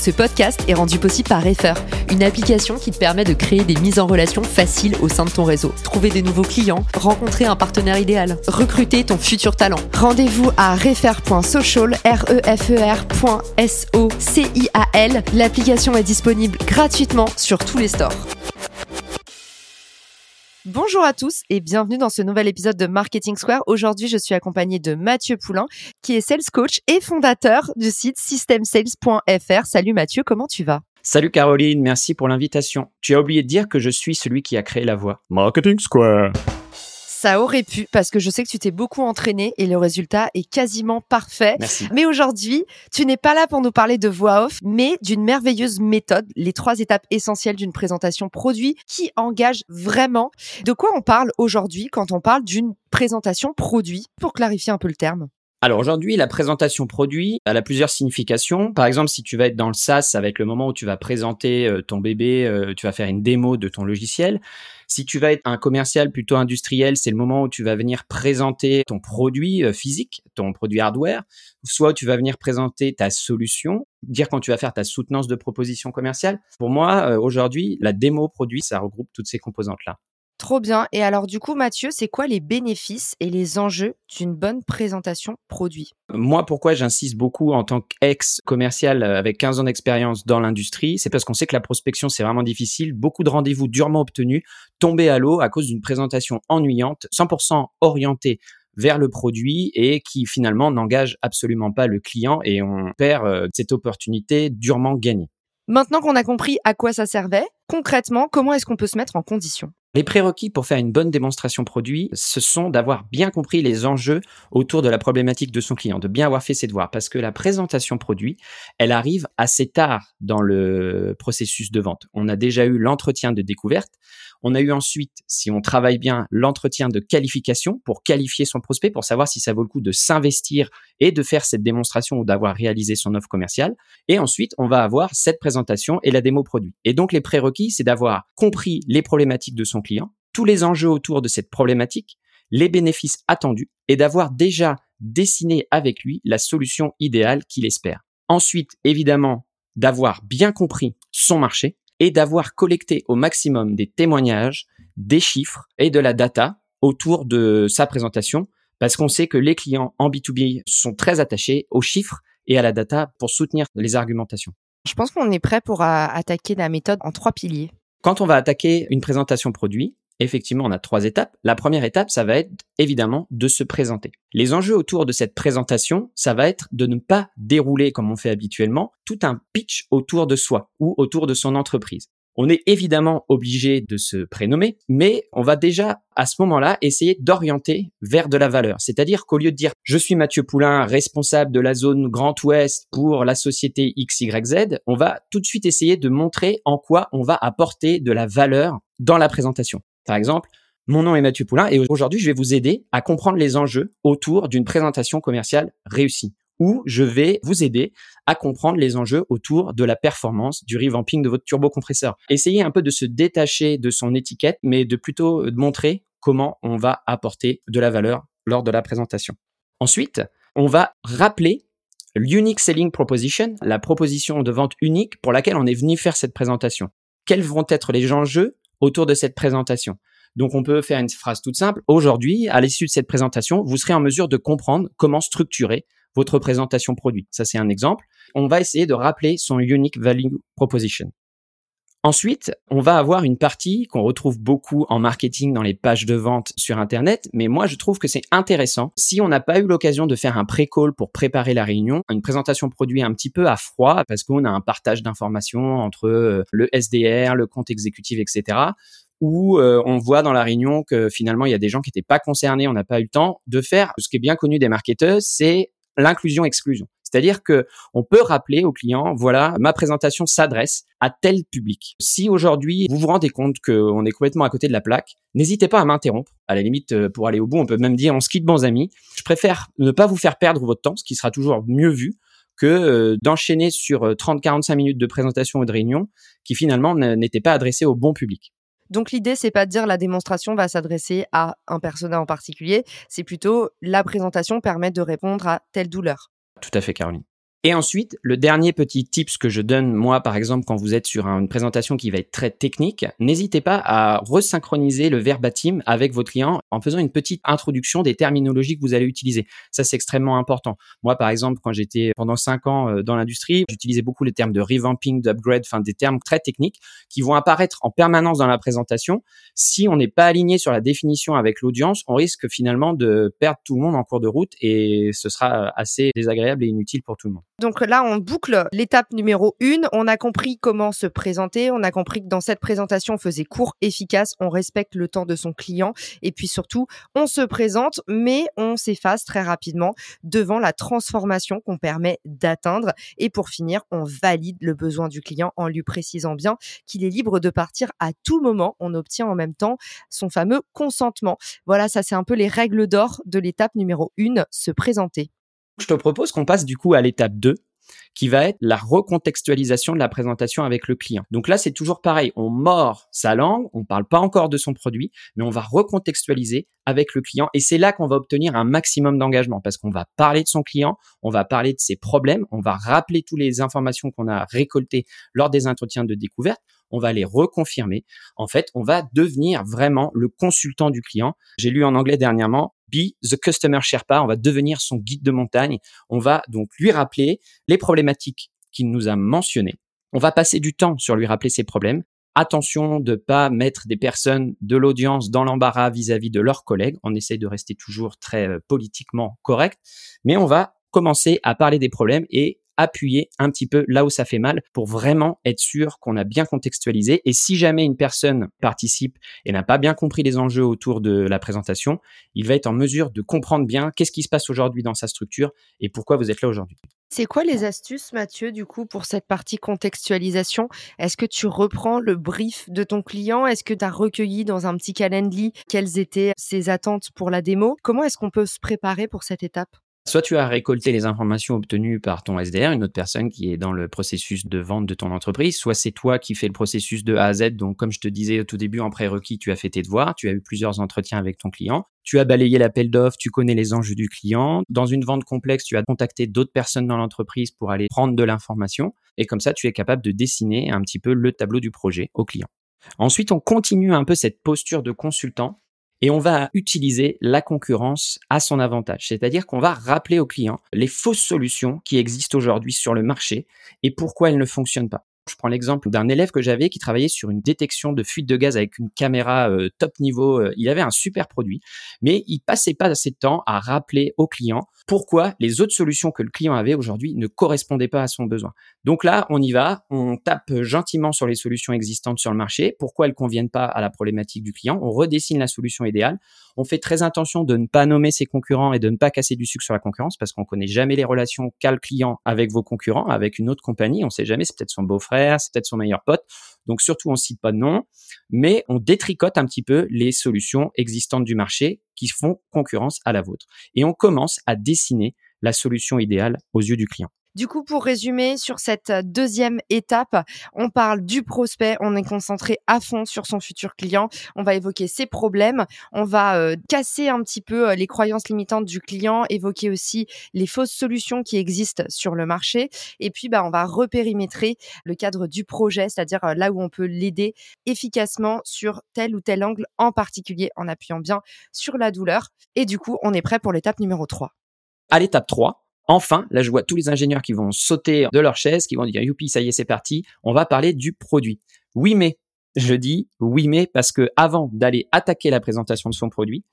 Ce podcast est rendu possible par Refer, une application qui te permet de créer des mises en relation faciles au sein de ton réseau. Trouver des nouveaux clients, rencontrer un partenaire idéal, recruter ton futur talent. Rendez-vous à refer.social, r e f e c i l. L'application est disponible gratuitement sur tous les stores. Bonjour à tous et bienvenue dans ce nouvel épisode de Marketing Square. Aujourd'hui, je suis accompagnée de Mathieu Poulain, qui est sales coach et fondateur du site systemsales.fr. Salut Mathieu, comment tu vas? Salut Caroline, merci pour l'invitation. Tu as oublié de dire que je suis celui qui a créé la voix. Marketing Square. Ça aurait pu, parce que je sais que tu t'es beaucoup entraîné et le résultat est quasiment parfait. Merci. Mais aujourd'hui, tu n'es pas là pour nous parler de voix off, mais d'une merveilleuse méthode, les trois étapes essentielles d'une présentation produit qui engage vraiment. De quoi on parle aujourd'hui quand on parle d'une présentation produit, pour clarifier un peu le terme? Alors aujourd'hui, la présentation produit, elle a plusieurs significations. Par exemple, si tu vas être dans le SaaS, ça va être le moment où tu vas présenter euh, ton bébé, euh, tu vas faire une démo de ton logiciel. Si tu vas être un commercial plutôt industriel, c'est le moment où tu vas venir présenter ton produit euh, physique, ton produit hardware, soit tu vas venir présenter ta solution, dire quand tu vas faire ta soutenance de proposition commerciale. Pour moi, aujourd'hui, la démo produit, ça regroupe toutes ces composantes-là. Trop bien. Et alors du coup, Mathieu, c'est quoi les bénéfices et les enjeux d'une bonne présentation produit? Moi, pourquoi j'insiste beaucoup en tant qu'ex-commercial euh, avec 15 ans d'expérience dans l'industrie, c'est parce qu'on sait que la prospection, c'est vraiment difficile. Beaucoup de rendez-vous durement obtenus tombés à l'eau à cause d'une présentation ennuyante, 100% orientée vers le produit et qui finalement n'engage absolument pas le client et on perd euh, cette opportunité durement gagnée. Maintenant qu'on a compris à quoi ça servait, concrètement, comment est-ce qu'on peut se mettre en condition? Les prérequis pour faire une bonne démonstration produit, ce sont d'avoir bien compris les enjeux autour de la problématique de son client, de bien avoir fait ses devoirs, parce que la présentation produit, elle arrive assez tard dans le processus de vente. On a déjà eu l'entretien de découverte, on a eu ensuite, si on travaille bien, l'entretien de qualification pour qualifier son prospect, pour savoir si ça vaut le coup de s'investir et de faire cette démonstration ou d'avoir réalisé son offre commerciale. Et ensuite, on va avoir cette présentation et la démo produit. Et donc, les prérequis, c'est d'avoir compris les problématiques de son client, tous les enjeux autour de cette problématique, les bénéfices attendus et d'avoir déjà dessiné avec lui la solution idéale qu'il espère. Ensuite, évidemment, d'avoir bien compris son marché, et d'avoir collecté au maximum des témoignages, des chiffres et de la data autour de sa présentation, parce qu'on sait que les clients en B2B sont très attachés aux chiffres et à la data pour soutenir les argumentations. Je pense qu'on est prêt pour euh, attaquer la méthode en trois piliers. Quand on va attaquer une présentation produit, effectivement, on a trois étapes. La première étape, ça va être évidemment de se présenter. Les enjeux autour de cette présentation, ça va être de ne pas dérouler comme on fait habituellement tout un pitch autour de soi ou autour de son entreprise. On est évidemment obligé de se prénommer, mais on va déjà à ce moment-là essayer d'orienter vers de la valeur. C'est-à-dire qu'au lieu de dire je suis Mathieu Poulain, responsable de la zone Grand Ouest pour la société XYZ, on va tout de suite essayer de montrer en quoi on va apporter de la valeur dans la présentation. Par exemple, mon nom est Mathieu Poulain et aujourd'hui, je vais vous aider à comprendre les enjeux autour d'une présentation commerciale réussie ou je vais vous aider à comprendre les enjeux autour de la performance du revamping de votre turbocompresseur. Essayez un peu de se détacher de son étiquette, mais de plutôt montrer comment on va apporter de la valeur lors de la présentation. Ensuite, on va rappeler l'unique selling proposition, la proposition de vente unique pour laquelle on est venu faire cette présentation. Quels vont être les enjeux autour de cette présentation. Donc on peut faire une phrase toute simple. Aujourd'hui, à l'issue de cette présentation, vous serez en mesure de comprendre comment structurer votre présentation produit. Ça, c'est un exemple. On va essayer de rappeler son unique value proposition. Ensuite, on va avoir une partie qu'on retrouve beaucoup en marketing dans les pages de vente sur Internet, mais moi je trouve que c'est intéressant. Si on n'a pas eu l'occasion de faire un pré-call pour préparer la réunion, une présentation produit un petit peu à froid parce qu'on a un partage d'informations entre euh, le SDR, le compte exécutif, etc où euh, on voit dans la réunion que finalement il y a des gens qui n'étaient pas concernés, on n'a pas eu le temps de faire ce qui est bien connu des marketeurs, c'est l'inclusion-exclusion. C'est-à-dire que on peut rappeler au client, voilà, ma présentation s'adresse à tel public. Si aujourd'hui vous vous rendez compte qu'on est complètement à côté de la plaque, n'hésitez pas à m'interrompre. À la limite, euh, pour aller au bout, on peut même dire on se quitte bons amis. Je préfère ne pas vous faire perdre votre temps, ce qui sera toujours mieux vu que euh, d'enchaîner sur 30-45 minutes de présentation ou de réunion qui finalement n'étaient pas adressées au bon public. Donc l'idée, c'est pas de dire la démonstration va s'adresser à un persona en particulier, c'est plutôt la présentation permet de répondre à telle douleur. Tout à fait, Caroline. Et ensuite, le dernier petit tips que je donne, moi, par exemple, quand vous êtes sur une présentation qui va être très technique, n'hésitez pas à resynchroniser le verbatim avec votre client en faisant une petite introduction des terminologies que vous allez utiliser. Ça, c'est extrêmement important. Moi, par exemple, quand j'étais pendant cinq ans euh, dans l'industrie, j'utilisais beaucoup les termes de revamping, d'upgrade, enfin, des termes très techniques qui vont apparaître en permanence dans la présentation. Si on n'est pas aligné sur la définition avec l'audience, on risque finalement de perdre tout le monde en cours de route et ce sera assez désagréable et inutile pour tout le monde. Donc là, on boucle l'étape numéro une. On a compris comment se présenter. On a compris que dans cette présentation, on faisait court, efficace. On respecte le temps de son client. Et puis surtout, on se présente, mais on s'efface très rapidement devant la transformation qu'on permet d'atteindre. Et pour finir, on valide le besoin du client en lui précisant bien qu'il est libre de partir à tout moment. On obtient en même temps son fameux consentement. Voilà, ça c'est un peu les règles d'or de l'étape numéro une, se présenter. Je te propose qu'on passe du coup à l'étape 2 qui va être la recontextualisation de la présentation avec le client. Donc là, c'est toujours pareil. On mord sa langue, on parle pas encore de son produit, mais on va recontextualiser avec le client. Et c'est là qu'on va obtenir un maximum d'engagement parce qu'on va parler de son client, on va parler de ses problèmes, on va rappeler toutes les informations qu'on a récoltées lors des entretiens de découverte on va les reconfirmer. En fait, on va devenir vraiment le consultant du client. J'ai lu en anglais dernièrement, be the customer Sherpa, on va devenir son guide de montagne. On va donc lui rappeler les problématiques qu'il nous a mentionnées. On va passer du temps sur lui rappeler ses problèmes. Attention de pas mettre des personnes de l'audience dans l'embarras vis-à-vis de leurs collègues. On essaye de rester toujours très euh, politiquement correct, mais on va commencer à parler des problèmes et appuyer un petit peu là où ça fait mal pour vraiment être sûr qu'on a bien contextualisé. Et si jamais une personne participe et n'a pas bien compris les enjeux autour de la présentation, il va être en mesure de comprendre bien qu'est-ce qui se passe aujourd'hui dans sa structure et pourquoi vous êtes là aujourd'hui. C'est quoi les astuces, Mathieu, du coup, pour cette partie contextualisation? Est-ce que tu reprends le brief de ton client? Est-ce que tu as recueilli dans un petit calendrier quelles étaient ses attentes pour la démo? Comment est-ce qu'on peut se préparer pour cette étape? Soit tu as récolté les informations obtenues par ton SDR, une autre personne qui est dans le processus de vente de ton entreprise, soit c'est toi qui fais le processus de A à Z. Donc, comme je te disais au tout début, en prérequis, tu as fait tes devoirs, tu as eu plusieurs entretiens avec ton client, tu as balayé l'appel d'offres, tu connais les enjeux du client. Dans une vente complexe, tu as contacté d'autres personnes dans l'entreprise pour aller prendre de l'information. Et comme ça, tu es capable de dessiner un petit peu le tableau du projet au client. Ensuite, on continue un peu cette posture de consultant et on va utiliser la concurrence à son avantage. C'est-à-dire qu'on va rappeler aux clients les fausses solutions qui existent aujourd'hui sur le marché et pourquoi elles ne fonctionnent pas. Je prends l'exemple d'un élève que j'avais qui travaillait sur une détection de fuite de gaz avec une caméra euh, top niveau. Euh, il avait un super produit, mais il passait pas assez de temps à rappeler aux clients pourquoi les autres solutions que le client avait aujourd'hui ne correspondaient pas à son besoin. Donc là, on y va, on tape gentiment sur les solutions existantes sur le marché, pourquoi elles conviennent pas à la problématique du client, on redessine la solution idéale, on fait très attention de ne pas nommer ses concurrents et de ne pas casser du sucre sur la concurrence parce qu'on connaît jamais les relations qu'a le client avec vos concurrents, avec une autre compagnie, on sait jamais, c'est peut-être son beau-frère, c'est peut-être son meilleur pote. Donc surtout, on cite pas de nom, mais on détricote un petit peu les solutions existantes du marché qui font concurrence à la vôtre. Et on commence à dessiner la solution idéale aux yeux du client. Du coup, pour résumer, sur cette deuxième étape, on parle du prospect, on est concentré à fond sur son futur client, on va évoquer ses problèmes, on va euh, casser un petit peu euh, les croyances limitantes du client, évoquer aussi les fausses solutions qui existent sur le marché, et puis bah, on va repérimétrer le cadre du projet, c'est-à-dire euh, là où on peut l'aider efficacement sur tel ou tel angle, en particulier en appuyant bien sur la douleur. Et du coup, on est prêt pour l'étape numéro 3. À l'étape 3, Enfin, là, je vois tous les ingénieurs qui vont sauter de leur chaise, qui vont dire, youpi, ça y est, c'est parti. On va parler du produit. Oui, mais, je dis oui, mais parce que avant d'aller attaquer la présentation de son produit,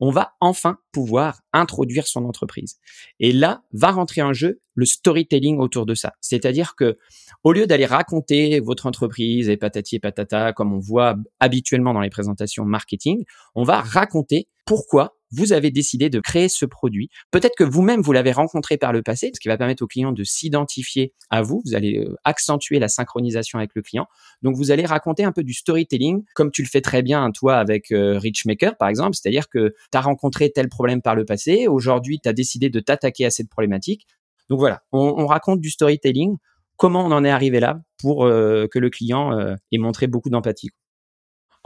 on va enfin pouvoir introduire son entreprise. Et là, va rentrer en jeu le storytelling autour de ça. C'est-à-dire que, au lieu d'aller raconter votre entreprise et patati et patata, comme on voit habituellement dans les présentations marketing, on va raconter pourquoi vous avez décidé de créer ce produit. Peut-être que vous-même, vous l'avez rencontré par le passé, ce qui va permettre au client de s'identifier à vous. Vous allez euh, accentuer la synchronisation avec le client. Donc, vous allez raconter un peu du storytelling, comme tu le fais très bien, toi, avec euh, Richmaker, par exemple. C'est-à-dire que tu as rencontré tel problème par le passé. Aujourd'hui, tu as décidé de t'attaquer à cette problématique. Donc voilà, on, raconte du storytelling, comment on en est arrivé là pour euh, que le client ait montré beaucoup d'empathie.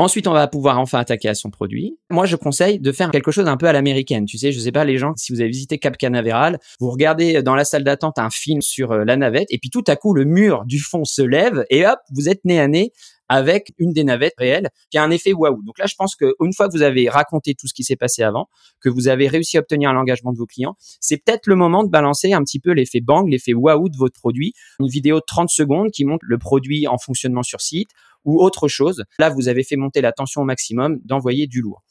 Ensuite, on va pouvoir enfin attaquer à son produit. Moi, je conseille de faire quelque chose un peu à l'américaine. Tu sais, je sais pas, les gens, si vous avez visité Cap Canaveral, vous regardez dans la salle d'attente un film sur euh, la navette, et puis tout à coup, le mur du fond se lève, et hop, vous êtes nez à nez avec une des navettes réelles qui a un effet waouh. Donc là, je pense qu'une fois que vous avez raconté tout ce qui s'est passé avant, que vous avez réussi à obtenir l'engagement de vos clients, c'est peut-être le moment de balancer un petit peu l'effet bang, l'effet waouh de votre produit. Une vidéo de 30 secondes qui montre le produit en fonctionnement sur site ou autre chose. Là, vous avez fait monter la tension au maximum d'envoyer du lourd.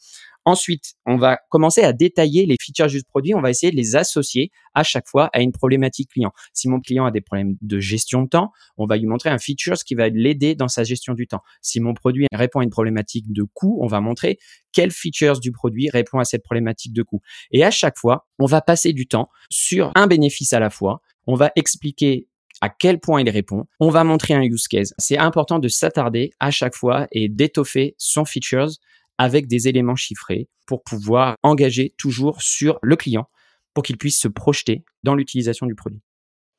Ensuite, on va commencer à détailler les features du produit. On va essayer de les associer à chaque fois à une problématique client. Si mon client a des problèmes de gestion de temps, on va lui montrer un feature qui va l'aider dans sa gestion du temps. Si mon produit répond à une problématique de coût, on va montrer quel features du produit répond à cette problématique de coût. Et à chaque fois, on va passer du temps sur un bénéfice à la fois. On va expliquer à quel point il répond. On va montrer un use case. C'est important de s'attarder à chaque fois et d'étoffer son features avec des éléments chiffrés pour pouvoir engager toujours sur le client pour qu'il puisse se projeter dans l'utilisation du produit.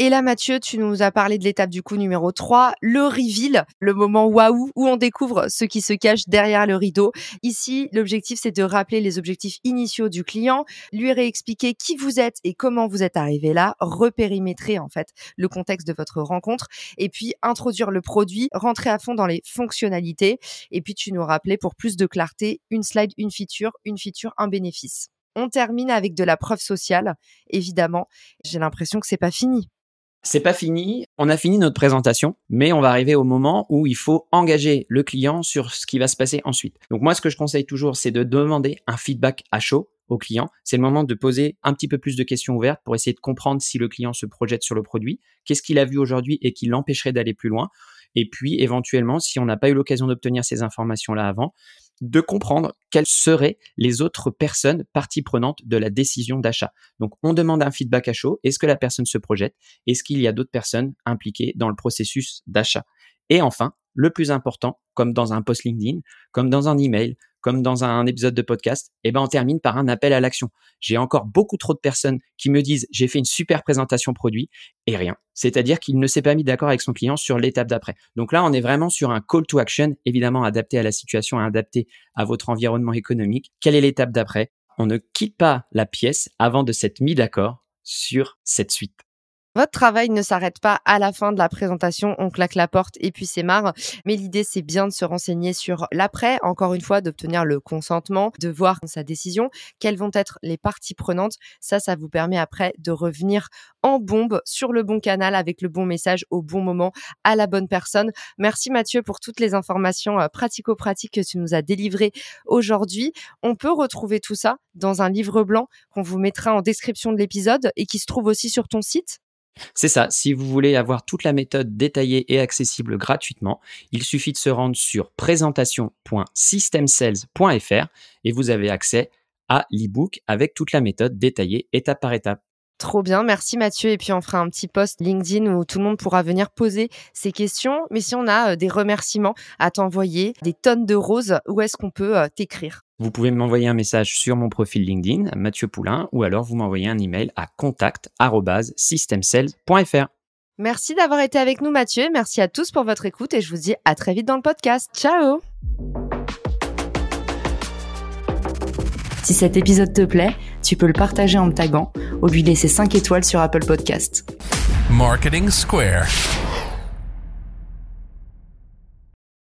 Et là, Mathieu, tu nous as parlé de l'étape du coup numéro 3, le reveal, le moment waouh où on découvre ce qui se cache derrière le rideau. Ici, l'objectif, c'est de rappeler les objectifs initiaux du client, lui réexpliquer qui vous êtes et comment vous êtes arrivé là, repérimétrer en fait le contexte de votre rencontre et puis introduire le produit, rentrer à fond dans les fonctionnalités et puis tu nous rappelais pour plus de clarté, une slide, une feature, une feature, un bénéfice. On termine avec de la preuve sociale, évidemment. J'ai l'impression que c'est pas fini. C'est pas fini. On a fini notre présentation, mais on va arriver au moment où il faut engager le client sur ce qui va se passer ensuite. Donc moi, ce que je conseille toujours, c'est de demander un feedback à chaud au client. C'est le moment de poser un petit peu plus de questions ouvertes pour essayer de comprendre si le client se projette sur le produit, qu'est-ce qu'il a vu aujourd'hui et qui l'empêcherait d'aller plus loin. Et puis, éventuellement, si on n'a pas eu l'occasion d'obtenir ces informations-là avant, de comprendre quelles seraient les autres personnes parties prenantes de la décision d'achat. Donc, on demande un feedback à chaud. Est-ce que la personne se projette? Est-ce qu'il y a d'autres personnes impliquées dans le processus d'achat? Et enfin, le plus important, comme dans un post LinkedIn, comme dans un email, comme dans un épisode de podcast, eh ben on termine par un appel à l'action. J'ai encore beaucoup trop de personnes qui me disent j'ai fait une super présentation produit et rien. C'est-à-dire qu'il ne s'est pas mis d'accord avec son client sur l'étape d'après. Donc là, on est vraiment sur un call to action, évidemment adapté à la situation, adapté à votre environnement économique. Quelle est l'étape d'après? On ne quitte pas la pièce avant de s'être mis d'accord sur cette suite. Votre travail ne s'arrête pas à la fin de la présentation, on claque la porte et puis c'est marre. Mais l'idée, c'est bien de se renseigner sur l'après, encore une fois, d'obtenir le consentement, de voir sa décision, quelles vont être les parties prenantes? Ça, ça vous permet après de revenir en bombe sur le bon canal avec le bon message au bon moment à la bonne personne. Merci Mathieu pour toutes les informations euh, pratico-pratiques que tu nous as délivrées aujourd'hui. On peut retrouver tout ça dans un livre blanc qu'on vous mettra en description de l'épisode et qui se trouve aussi sur ton site? C'est ça, si vous voulez avoir toute la méthode détaillée et accessible gratuitement, il suffit de se rendre sur présentation.systemsales.fr et vous avez accès à l'ebook avec toute la méthode détaillée étape par étape. Trop bien, merci Mathieu. Et puis on fera un petit post LinkedIn où tout le monde pourra venir poser ses questions. Mais si on a euh, des remerciements à t'envoyer, des tonnes de roses, où est-ce qu'on peut euh, t'écrire? Vous pouvez m'envoyer un message sur mon profil LinkedIn, Mathieu Poulain, ou alors vous m'envoyez un email à contact@systemsales.fr. Merci d'avoir été avec nous Mathieu. Merci à tous pour votre écoute et je vous dis à très vite dans le podcast. Ciao Si cet épisode te plaît, tu peux le partager en me taguant ou lui laisser 5 étoiles sur Apple Podcast. Marketing Square.